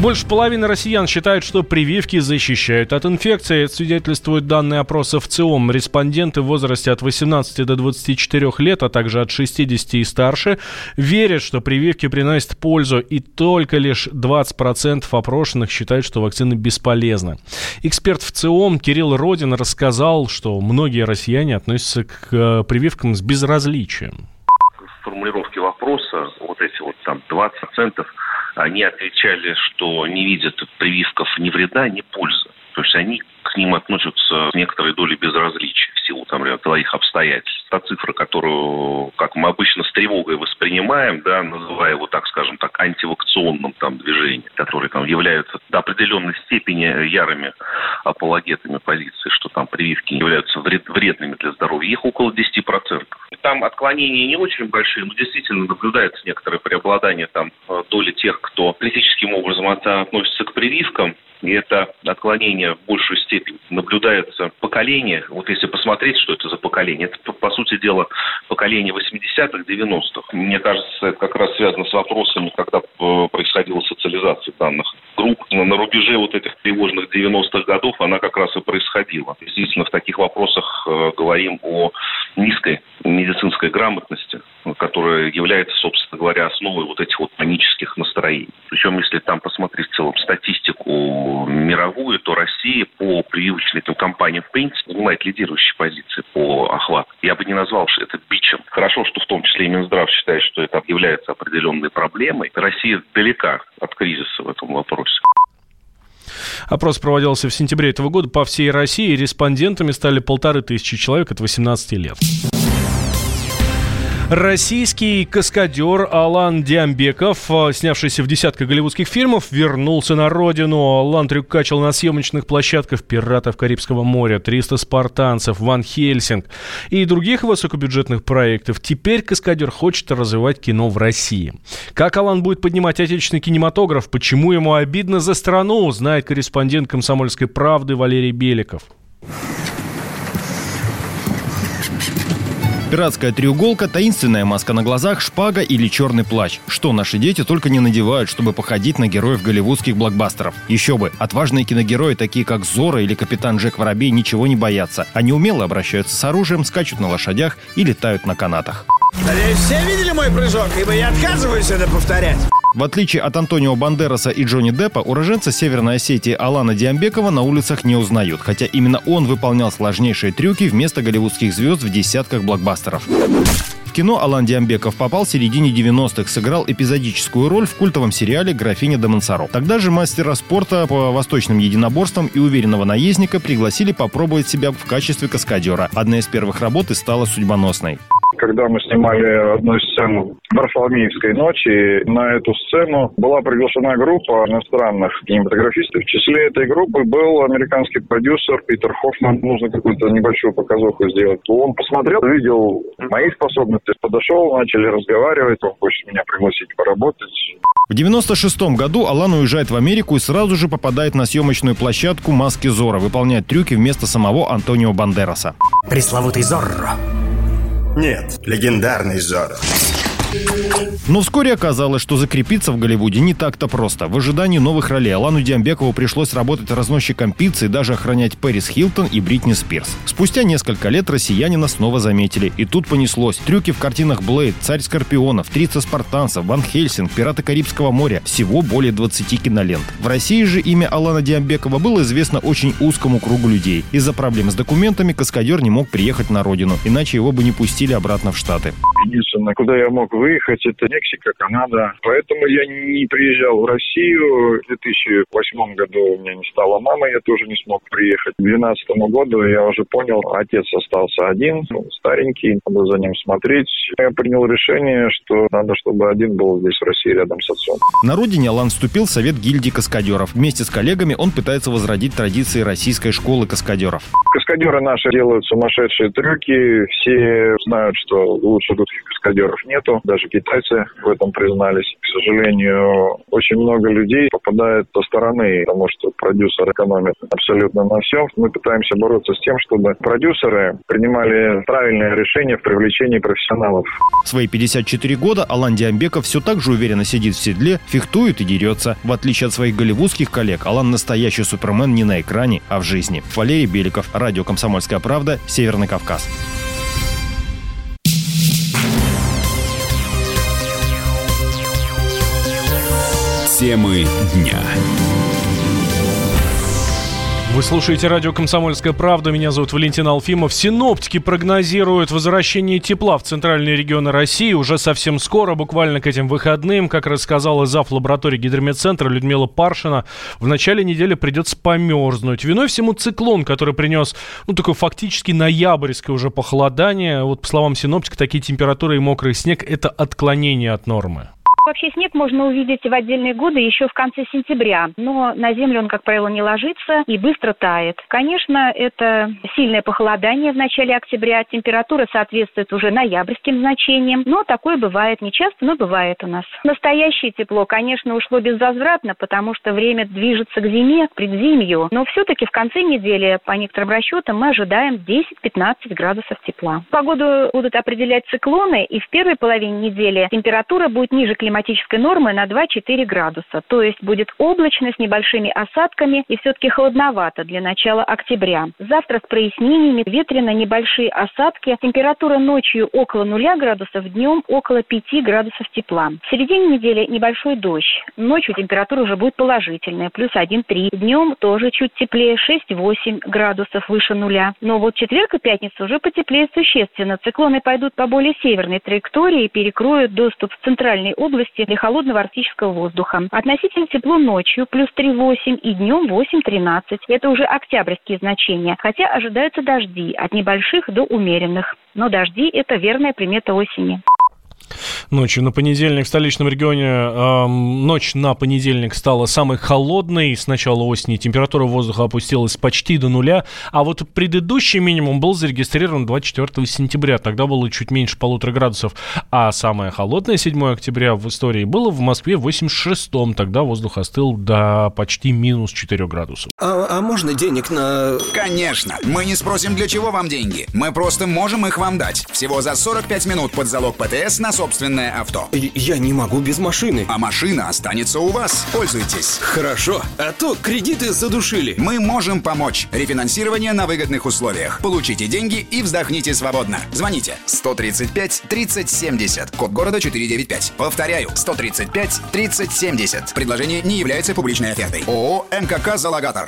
Больше половины россиян считают, что прививки защищают от инфекции. Это свидетельствуют данные опроса в ЦИОМ. Респонденты в возрасте от 18 до 24 лет, а также от 60 и старше, верят, что прививки приносят пользу. И только лишь 20% опрошенных считают, что вакцина бесполезна. Эксперт в ЦИОМ Кирилл Родин рассказал, что многие россияне относятся к э, прививкам с безразличием. Формулировки вопроса, вот эти вот там 20% они отвечали, что не видят прививков ни вреда, ни пользы. То есть они к ним относятся с некоторой долей безразличия в силу там, твоих обстоятельств. Та цифра, которую, как мы обычно с тревогой воспринимаем, да, называя его, так скажем так, антивакционным там движением, которые там являются до определенной степени ярыми апологетами позиции, что там прививки являются вред, вредными для здоровья, их около 10%. Там отклонения не очень большие, но действительно наблюдается некоторое преобладание там э, доли тех, кто критическим образом относится к прививкам, и это отклонение в большую степень наблюдается в поколениях. Вот если посмотреть, что это за поколение, это, по сути дела, поколение 80-х, 90-х. Мне кажется, это как раз связано с вопросами, когда э, происходила социализация данных групп. На рубеже вот этих тревожных 90-х годов она как раз и происходила. Действительно, в таких вопросах э, говорим о низкой медицинской грамотности, которая является, собственно говоря, основой вот этих вот панических настроений. Причем, если там посмотреть в целом статистику мировую, то Россия по прививочным кампаниям в принципе занимает лидирующие позиции по охвату. Я бы не назвал что это бичем. Хорошо, что в том числе и Минздрав считает, что это является определенной проблемой. Россия далека от кризиса в этом вопросе. Опрос проводился в сентябре этого года по всей России. Респондентами стали полторы тысячи человек от 18 лет. Российский каскадер Алан Диамбеков, э, снявшийся в десятках голливудских фильмов, вернулся на родину. Алан трюкачил на съемочных площадках «Пиратов Карибского моря», «300 спартанцев», «Ван Хельсинг» и других высокобюджетных проектов. Теперь каскадер хочет развивать кино в России. Как Алан будет поднимать отечественный кинематограф, почему ему обидно за страну, знает корреспондент «Комсомольской правды» Валерий Беликов. Пиратская треуголка, таинственная маска на глазах, шпага или черный плащ. Что наши дети только не надевают, чтобы походить на героев голливудских блокбастеров. Еще бы, отважные киногерои, такие как Зора или Капитан Джек Воробей, ничего не боятся. Они умело обращаются с оружием, скачут на лошадях и летают на канатах. Надеюсь, все видели мой прыжок, ибо я отказываюсь это повторять. В отличие от Антонио Бандераса и Джонни Деппа, уроженца Северной Осетии Алана Диамбекова на улицах не узнают, хотя именно он выполнял сложнейшие трюки вместо голливудских звезд в десятках блокбастеров. В кино Алан Диамбеков попал в середине 90-х, сыграл эпизодическую роль в культовом сериале «Графиня де Монсоро». Тогда же мастера спорта по восточным единоборствам и уверенного наездника пригласили попробовать себя в качестве каскадера. Одна из первых работ и стала судьбоносной когда мы снимали одну сцену Варфоломеевской ночи, на эту сцену была приглашена группа иностранных кинематографистов. В числе этой группы был американский продюсер Питер Хоффман. Нужно какую-то небольшую показуху сделать. Он посмотрел, видел мои способности, подошел, начали разговаривать, он хочет меня пригласить поработать. В 96 году Алан уезжает в Америку и сразу же попадает на съемочную площадку «Маски Зора», выполняет трюки вместо самого Антонио Бандераса. Пресловутый Зорро нет, легендарный Зорро. Но вскоре оказалось, что закрепиться в Голливуде не так-то просто. В ожидании новых ролей Алану Диамбекову пришлось работать разносчиком пиццы и даже охранять Пэрис Хилтон и Бритни Спирс. Спустя несколько лет россиянина снова заметили. И тут понеслось. Трюки в картинах Блейд, Царь Скорпионов, 30 спартанцев, Ван Хельсинг, Пираты Карибского моря. Всего более 20 кинолент. В России же имя Алана Диамбекова было известно очень узкому кругу людей. Из-за проблем с документами каскадер не мог приехать на родину, иначе его бы не пустили обратно в Штаты. Единственное, куда я мог выехать, это Мексика, Канада. Поэтому я не приезжал в Россию. В 2008 году у меня не стало мамы, я тоже не смог приехать. К 2012 году я уже понял, отец остался один, ну, старенький, надо за ним смотреть. Я принял решение, что надо, чтобы один был здесь в России рядом с отцом. На родине Алан вступил в совет гильдии каскадеров. Вместе с коллегами он пытается возродить традиции российской школы каскадеров. Каскадеры наши делают сумасшедшие трюки. Все знают, что лучше русских каскадеров нету. даже китайцы в этом признались. К сожалению, очень много людей попадает со стороны, потому что продюсер экономит абсолютно на всем. Мы пытаемся бороться с тем, чтобы продюсеры принимали правильные решения в привлечении профессионалов. В свои 54 года Алан Диамбеков все так же уверенно сидит в седле, фехтует и дерется. В отличие от своих голливудских коллег, Алан настоящий супермен не на экране, а в жизни. Валерий Беликов, радио «Комсомольская правда», Северный Кавказ. Темы дня. Вы слушаете радио «Комсомольская правда». Меня зовут Валентин Алфимов. Синоптики прогнозируют возвращение тепла в центральные регионы России уже совсем скоро, буквально к этим выходным. Как рассказала зав. лаборатории гидрометцентра Людмила Паршина, в начале недели придется померзнуть. Виной всему циклон, который принес, ну, такое фактически ноябрьское уже похолодание. Вот, по словам синоптика, такие температуры и мокрый снег – это отклонение от нормы. Вообще снег можно увидеть в отдельные годы еще в конце сентября, но на землю он, как правило, не ложится и быстро тает. Конечно, это сильное похолодание в начале октября, температура соответствует уже ноябрьским значениям, но такое бывает не часто, но бывает у нас. Настоящее тепло, конечно, ушло безвозвратно, потому что время движется к зиме, к предзимью, но все-таки в конце недели, по некоторым расчетам, мы ожидаем 10-15 градусов тепла. Погоду будут определять циклоны, и в первой половине недели температура будет ниже климатической климатической нормы на 2-4 градуса. То есть будет облачно с небольшими осадками и все-таки холодновато для начала октября. Завтра с прояснениями, ветрено, небольшие осадки. Температура ночью около 0 градусов, днем около 5 градусов тепла. В середине недели небольшой дождь. Ночью температура уже будет положительная, плюс 1-3. Днем тоже чуть теплее, 6-8 градусов выше нуля. Но вот четверг и пятница уже потеплеет существенно. Циклоны пойдут по более северной траектории и перекроют доступ в центральной области области для холодного арктического воздуха. Относительно тепло ночью плюс 3,8 и днем 8,13. Это уже октябрьские значения, хотя ожидаются дожди от небольших до умеренных. Но дожди – это верная примета осени ночью на понедельник в столичном регионе. Э, ночь на понедельник стала самой холодной. С начала осени температура воздуха опустилась почти до нуля. А вот предыдущий минимум был зарегистрирован 24 сентября. Тогда было чуть меньше полутора градусов. А самое холодное 7 октября в истории было в Москве в 86-м. Тогда воздух остыл до почти минус 4 градусов. А, а можно денег на... Конечно. Мы не спросим, для чего вам деньги. Мы просто можем их вам дать. Всего за 45 минут под залог ПТС на собственный собственное авто. Я не могу без машины. А машина останется у вас. Пользуйтесь. Хорошо, а то кредиты задушили. Мы можем помочь. Рефинансирование на выгодных условиях. Получите деньги и вздохните свободно. Звоните 135 30 70. Код города 495. Повторяю, 135 30 70. Предложение не является публичной офертой. ООО «МКК Залогатор».